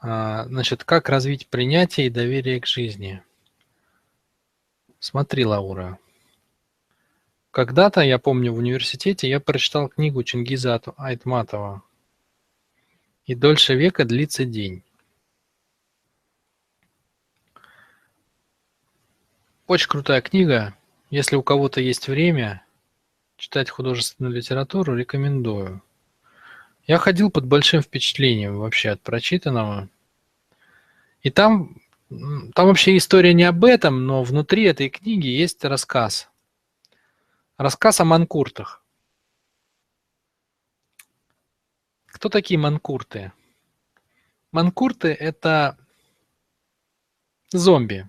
А, значит, как развить принятие и доверие к жизни? Смотри, Лаура. Когда-то, я помню, в университете я прочитал книгу Чингиза Айтматова «И дольше века длится день». Очень крутая книга. Если у кого-то есть время читать художественную литературу, рекомендую. Я ходил под большим впечатлением вообще от прочитанного. И там, там вообще история не об этом, но внутри этой книги есть рассказ. Рассказ о манкуртах. Кто такие манкурты? Манкурты – это зомби,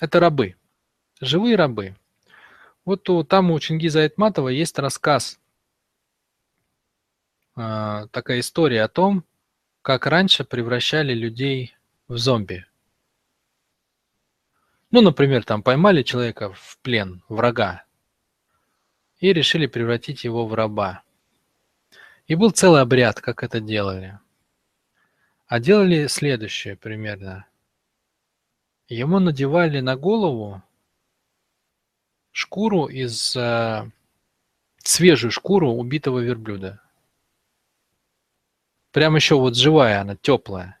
это рабы, живые рабы. Вот у, там у Чингиза Айтматова есть рассказ а, такая история о том, как раньше превращали людей в зомби. Ну, например, там поймали человека в плен, врага, и решили превратить его в раба. И был целый обряд, как это делали. А делали следующее примерно. Ему надевали на голову шкуру из... Э, свежую шкуру убитого верблюда. Прям еще вот живая она, теплая.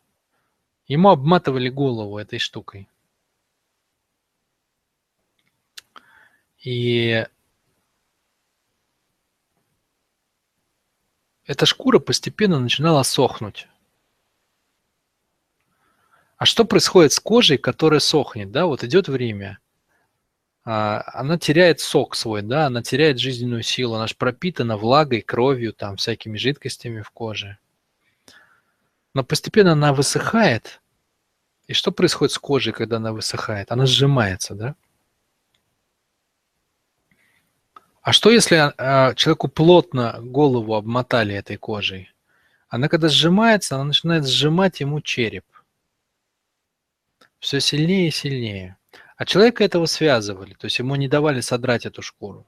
Ему обматывали голову этой штукой. И эта шкура постепенно начинала сохнуть. А что происходит с кожей, которая сохнет? Да, вот идет время, а, она теряет сок свой, да, она теряет жизненную силу, она же пропитана влагой, кровью, там, всякими жидкостями в коже. Но постепенно она высыхает. И что происходит с кожей, когда она высыхает? Она сжимается, да? А что если а, человеку плотно голову обмотали этой кожей? Она когда сжимается, она начинает сжимать ему череп. Все сильнее и сильнее. А человека этого связывали, то есть ему не давали содрать эту шкуру.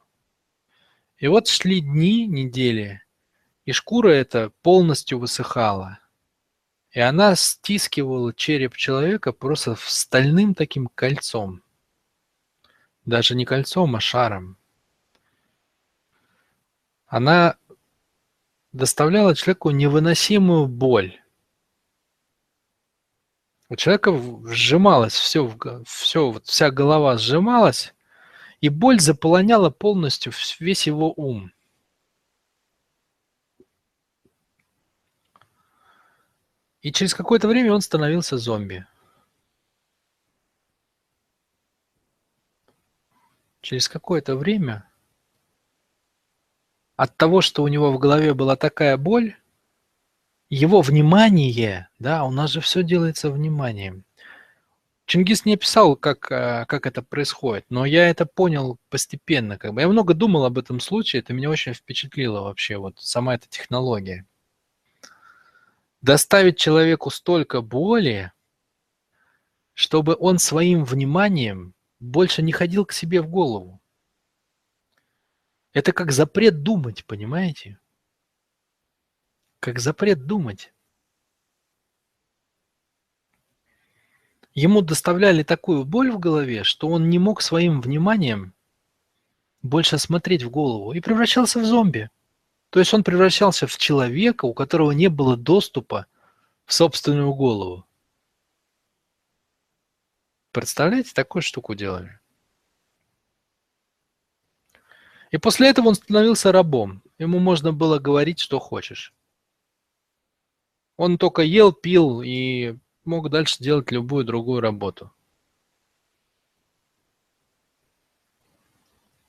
И вот шли дни, недели, и шкура эта полностью высыхала. И она стискивала череп человека просто стальным таким кольцом. Даже не кольцом, а шаром. Она доставляла человеку невыносимую боль. У человека сжималось все, все вот вся голова сжималась, и боль заполоняла полностью весь его ум. И через какое-то время он становился зомби. Через какое-то время от того, что у него в голове была такая боль, его внимание, да, у нас же все делается вниманием. Чингис не описал, как, э, как это происходит, но я это понял постепенно. Как бы. Я много думал об этом случае, это меня очень впечатлило вообще, вот сама эта технология доставить человеку столько боли, чтобы он своим вниманием больше не ходил к себе в голову. Это как запрет думать, понимаете? Как запрет думать. Ему доставляли такую боль в голове, что он не мог своим вниманием больше смотреть в голову и превращался в зомби. То есть он превращался в человека, у которого не было доступа в собственную голову. Представляете, такую штуку делали. И после этого он становился рабом. Ему можно было говорить, что хочешь. Он только ел, пил и мог дальше делать любую другую работу.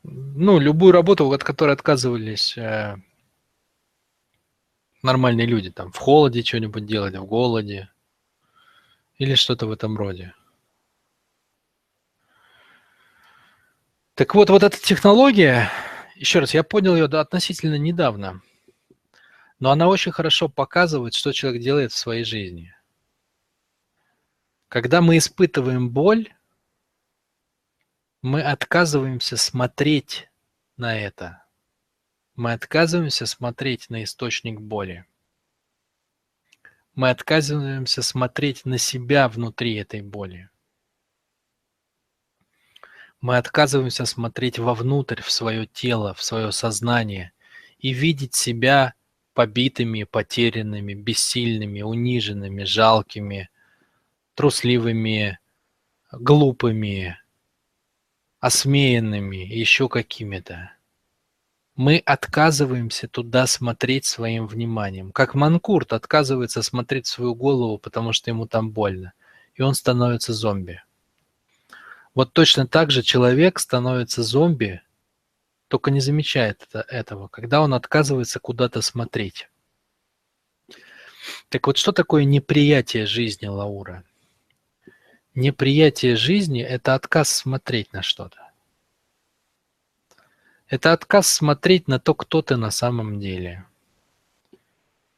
Ну, любую работу, от которой отказывались э, нормальные люди, там, в холоде что-нибудь делать, в голоде или что-то в этом роде. Так вот, вот эта технология, еще раз, я понял ее относительно недавно, но она очень хорошо показывает, что человек делает в своей жизни. Когда мы испытываем боль, мы отказываемся смотреть на это – мы отказываемся смотреть на источник боли. Мы отказываемся смотреть на себя внутри этой боли. Мы отказываемся смотреть вовнутрь, в свое тело, в свое сознание и видеть себя побитыми, потерянными, бессильными, униженными, жалкими, трусливыми, глупыми, осмеянными, еще какими-то. Мы отказываемся туда смотреть своим вниманием. Как Манкурт отказывается смотреть свою голову, потому что ему там больно. И он становится зомби. Вот точно так же человек становится зомби, только не замечает это, этого, когда он отказывается куда-то смотреть. Так вот, что такое неприятие жизни, Лаура? Неприятие жизни – это отказ смотреть на что-то. Это отказ смотреть на то, кто ты на самом деле.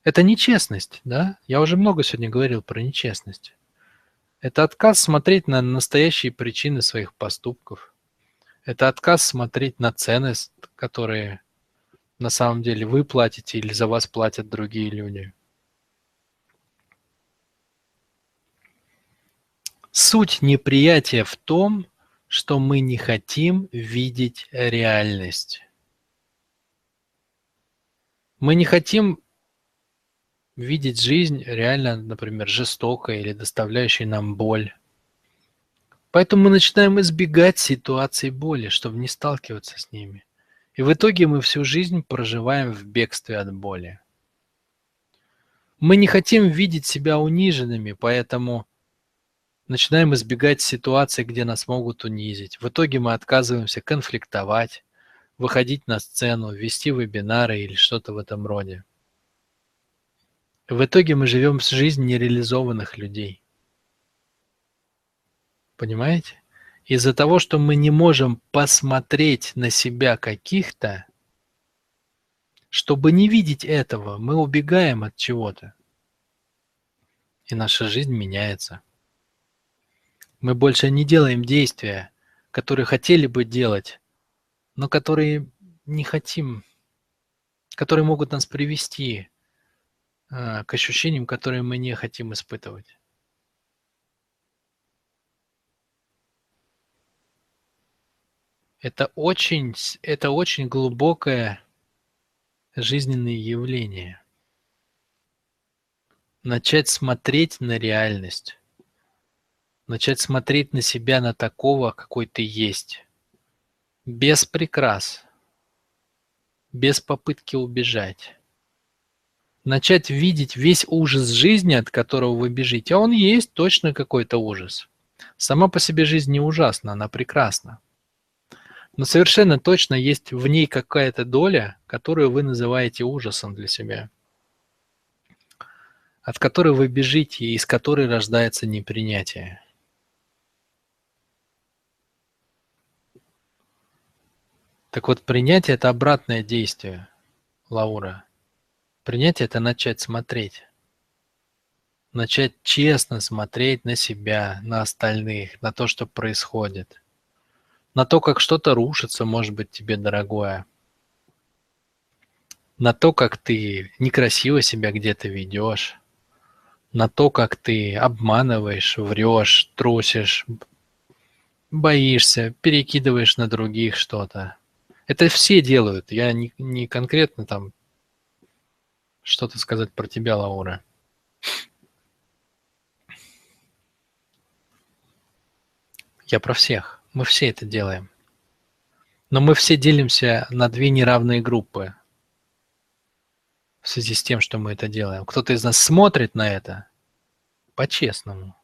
Это нечестность, да? Я уже много сегодня говорил про нечестность. Это отказ смотреть на настоящие причины своих поступков. Это отказ смотреть на цены, которые на самом деле вы платите или за вас платят другие люди. Суть неприятия в том, что мы не хотим видеть реальность. Мы не хотим видеть жизнь реально, например, жестокой или доставляющей нам боль. Поэтому мы начинаем избегать ситуаций боли, чтобы не сталкиваться с ними. И в итоге мы всю жизнь проживаем в бегстве от боли. Мы не хотим видеть себя униженными, поэтому начинаем избегать ситуаций, где нас могут унизить. В итоге мы отказываемся конфликтовать, выходить на сцену, вести вебинары или что-то в этом роде. В итоге мы живем с жизнь нереализованных людей. Понимаете? Из-за того, что мы не можем посмотреть на себя каких-то, чтобы не видеть этого, мы убегаем от чего-то. И наша жизнь меняется. Мы больше не делаем действия, которые хотели бы делать, но которые не хотим, которые могут нас привести а, к ощущениям, которые мы не хотим испытывать. Это очень, это очень глубокое жизненное явление. Начать смотреть на реальность. Начать смотреть на себя, на такого, какой ты есть. Без прикрас. Без попытки убежать начать видеть весь ужас жизни, от которого вы бежите, а он есть точно какой-то ужас. Сама по себе жизнь не ужасна, она прекрасна. Но совершенно точно есть в ней какая-то доля, которую вы называете ужасом для себя, от которой вы бежите и из которой рождается непринятие. Так вот, принятие – это обратное действие, Лаура – Принять – это начать смотреть. Начать честно смотреть на себя, на остальных, на то, что происходит. На то, как что-то рушится, может быть, тебе дорогое. На то, как ты некрасиво себя где-то ведешь. На то, как ты обманываешь, врешь, трусишь, боишься, перекидываешь на других что-то. Это все делают. Я не, не конкретно там что-то сказать про тебя, Лаура. Я про всех. Мы все это делаем. Но мы все делимся на две неравные группы в связи с тем, что мы это делаем. Кто-то из нас смотрит на это по-честному,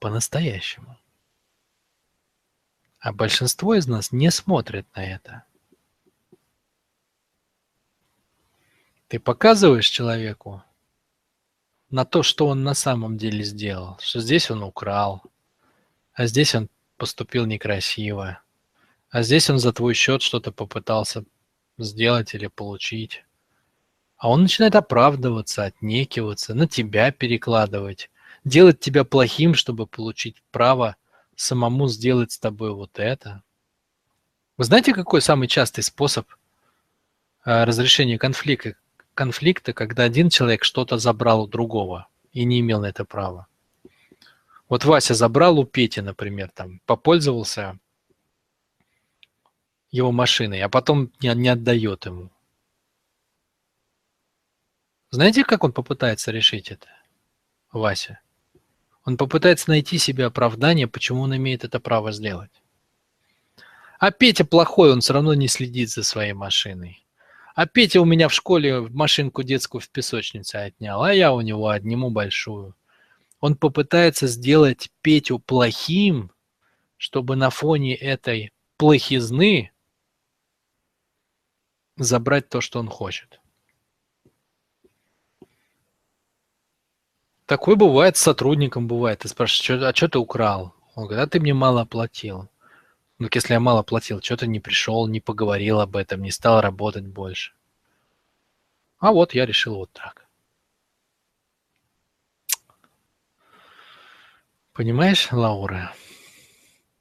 по-настоящему. А большинство из нас не смотрит на это. Ты показываешь человеку на то, что он на самом деле сделал, что здесь он украл, а здесь он поступил некрасиво, а здесь он за твой счет что-то попытался сделать или получить. А он начинает оправдываться, отнекиваться, на тебя перекладывать, делать тебя плохим, чтобы получить право самому сделать с тобой вот это. Вы знаете, какой самый частый способ а, разрешения конфликта, конфликты, когда один человек что-то забрал у другого и не имел на это права. Вот Вася забрал у Пети, например, там, попользовался его машиной, а потом не, не отдает ему. Знаете, как он попытается решить это, Вася? Он попытается найти себе оправдание, почему он имеет это право сделать. А Петя плохой, он все равно не следит за своей машиной. А Петя у меня в школе машинку детскую в песочнице отнял, а я у него отниму большую. Он попытается сделать Петю плохим, чтобы на фоне этой плохизны забрать то, что он хочет. Такое бывает с сотрудником, бывает. Ты спрашиваешь, а что ты украл? Он говорит, а ты мне мало платил. Ну, если я мало платил, что ты не пришел, не поговорил об этом, не стал работать больше. А вот я решил вот так. Понимаешь, Лаура,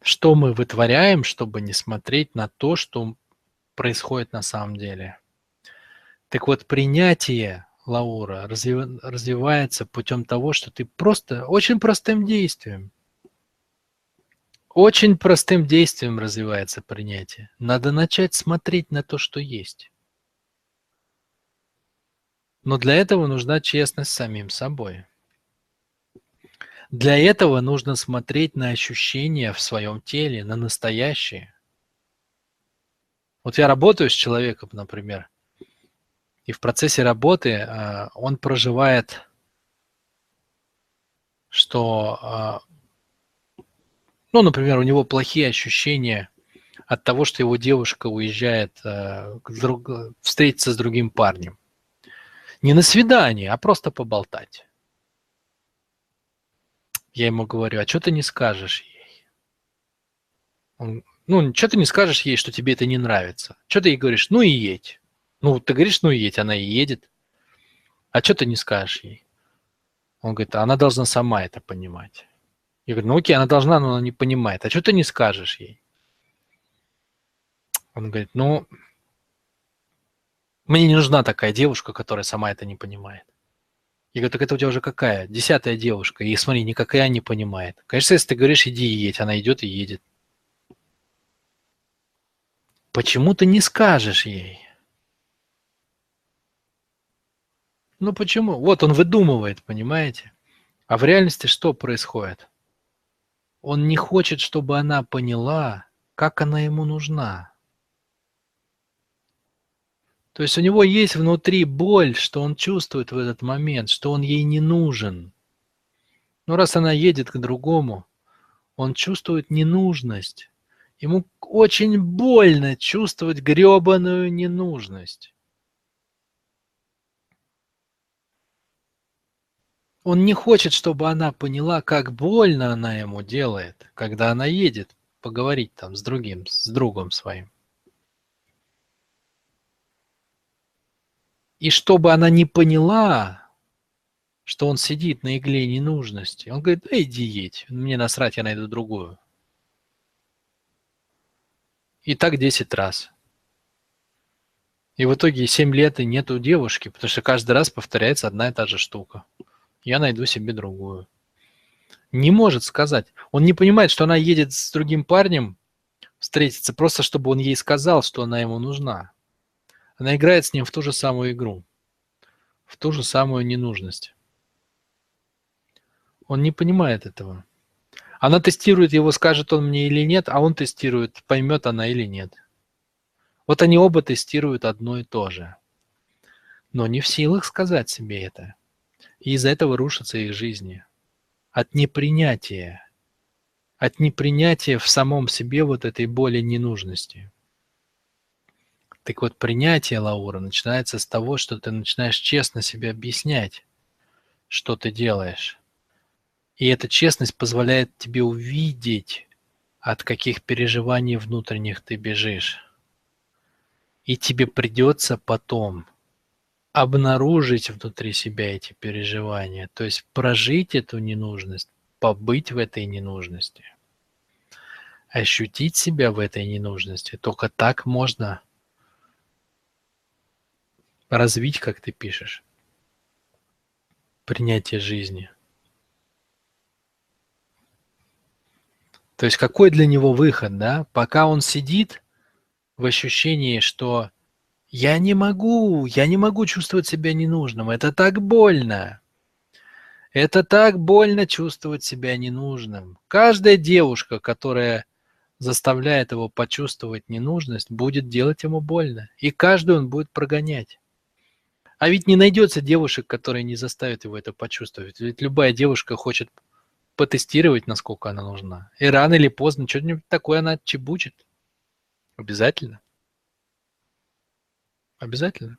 что мы вытворяем, чтобы не смотреть на то, что происходит на самом деле? Так вот, принятие, Лаура, развив... развивается путем того, что ты просто очень простым действием, очень простым действием развивается принятие. Надо начать смотреть на то, что есть. Но для этого нужна честность с самим собой. Для этого нужно смотреть на ощущения в своем теле, на настоящее. Вот я работаю с человеком, например, и в процессе работы э, он проживает, что, э, ну, например, у него плохие ощущения от того, что его девушка уезжает э, друг, встретиться с другим парнем. Не на свидание, а просто поболтать. Я ему говорю, а что ты не скажешь ей? Он, ну, что ты не скажешь ей, что тебе это не нравится? Что ты ей говоришь? Ну и едь. Ну, ты говоришь, ну едь, она и едет. А что ты не скажешь ей? Он говорит, а она должна сама это понимать. Я говорю, ну окей, она должна, но она не понимает. А что ты не скажешь ей? Он говорит, ну, мне не нужна такая девушка, которая сама это не понимает. Я говорю, так это у тебя уже какая? Десятая девушка. И смотри, никакая не понимает. Конечно, если ты говоришь, иди и едь, она идет и едет. Почему ты не скажешь ей? Ну почему? Вот он выдумывает, понимаете? А в реальности что происходит? Он не хочет, чтобы она поняла, как она ему нужна. То есть у него есть внутри боль, что он чувствует в этот момент, что он ей не нужен. Но раз она едет к другому, он чувствует ненужность. Ему очень больно чувствовать гребаную ненужность. Он не хочет, чтобы она поняла, как больно она ему делает, когда она едет поговорить там с другим, с другом своим. И чтобы она не поняла, что он сидит на игле ненужности, он говорит, да иди едь, мне насрать, я найду другую. И так 10 раз. И в итоге 7 лет и нету девушки, потому что каждый раз повторяется одна и та же штука. Я найду себе другую. Не может сказать. Он не понимает, что она едет с другим парнем встретиться, просто чтобы он ей сказал, что она ему нужна. Она играет с ним в ту же самую игру, в ту же самую ненужность. Он не понимает этого. Она тестирует его, скажет он мне или нет, а он тестирует, поймет она или нет. Вот они оба тестируют одно и то же. Но не в силах сказать себе это. И из-за этого рушатся их жизни. От непринятия. От непринятия в самом себе вот этой боли ненужности. Так вот, принятие Лаура начинается с того, что ты начинаешь честно себе объяснять, что ты делаешь. И эта честность позволяет тебе увидеть, от каких переживаний внутренних ты бежишь. И тебе придется потом обнаружить внутри себя эти переживания, то есть прожить эту ненужность, побыть в этой ненужности, ощутить себя в этой ненужности. Только так можно развить, как ты пишешь. Принятие жизни. То есть какой для него выход, да? Пока он сидит в ощущении, что я не могу, я не могу чувствовать себя ненужным, это так больно. Это так больно чувствовать себя ненужным. Каждая девушка, которая заставляет его почувствовать ненужность, будет делать ему больно. И каждую он будет прогонять. А ведь не найдется девушек, которые не заставят его это почувствовать. Ведь любая девушка хочет потестировать, насколько она нужна. И рано или поздно что-нибудь такое она чебучит. Обязательно. Обязательно.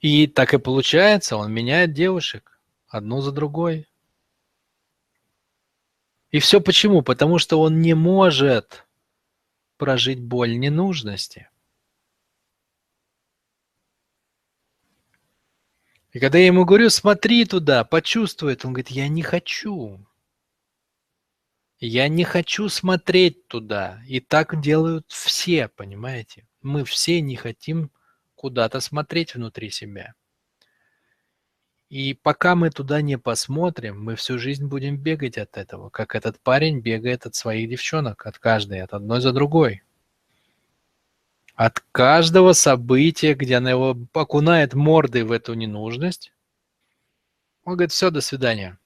И так и получается, он меняет девушек одну за другой. И все почему? Потому что он не может прожить боль ненужности. И когда я ему говорю, смотри туда, почувствуй это, он говорит, я не хочу. Я не хочу смотреть туда. И так делают все, понимаете? Мы все не хотим куда-то смотреть внутри себя. И пока мы туда не посмотрим, мы всю жизнь будем бегать от этого, как этот парень бегает от своих девчонок, от каждой, от одной за другой. От каждого события, где она его окунает мордой в эту ненужность, он говорит, все, до свидания.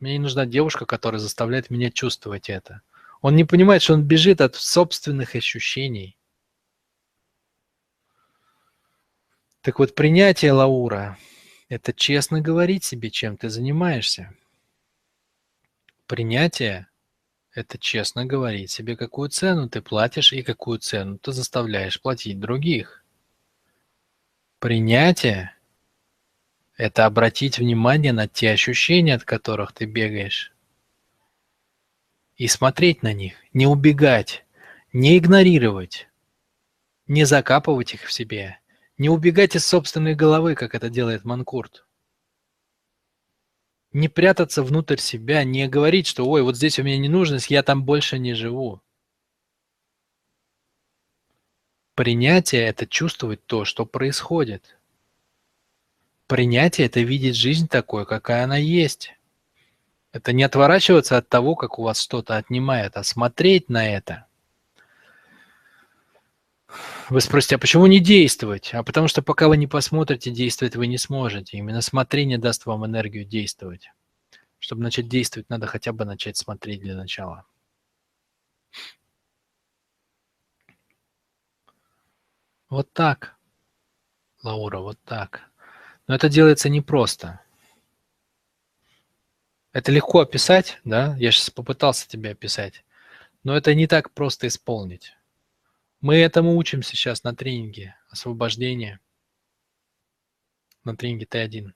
Мне не нужна девушка, которая заставляет меня чувствовать это. Он не понимает, что он бежит от собственных ощущений. Так вот, принятие Лаура – это честно говорить себе, чем ты занимаешься. Принятие – это честно говорить себе, какую цену ты платишь и какую цену ты заставляешь платить других. Принятие это обратить внимание на те ощущения, от которых ты бегаешь. И смотреть на них, не убегать, не игнорировать, не закапывать их в себе, не убегать из собственной головы, как это делает Манкурт. Не прятаться внутрь себя, не говорить, что «Ой, вот здесь у меня ненужность, я там больше не живу». Принятие – это чувствовать то, что происходит – Принятие – это видеть жизнь такой, какая она есть. Это не отворачиваться от того, как у вас что-то отнимает, а смотреть на это. Вы спросите, а почему не действовать? А потому что пока вы не посмотрите, действовать вы не сможете. Именно смотрение даст вам энергию действовать. Чтобы начать действовать, надо хотя бы начать смотреть для начала. Вот так, Лаура, вот так. Но это делается непросто. Это легко описать, да, я сейчас попытался тебе описать, но это не так просто исполнить. Мы этому учим сейчас на тренинге освобождения, на тренинге Т1.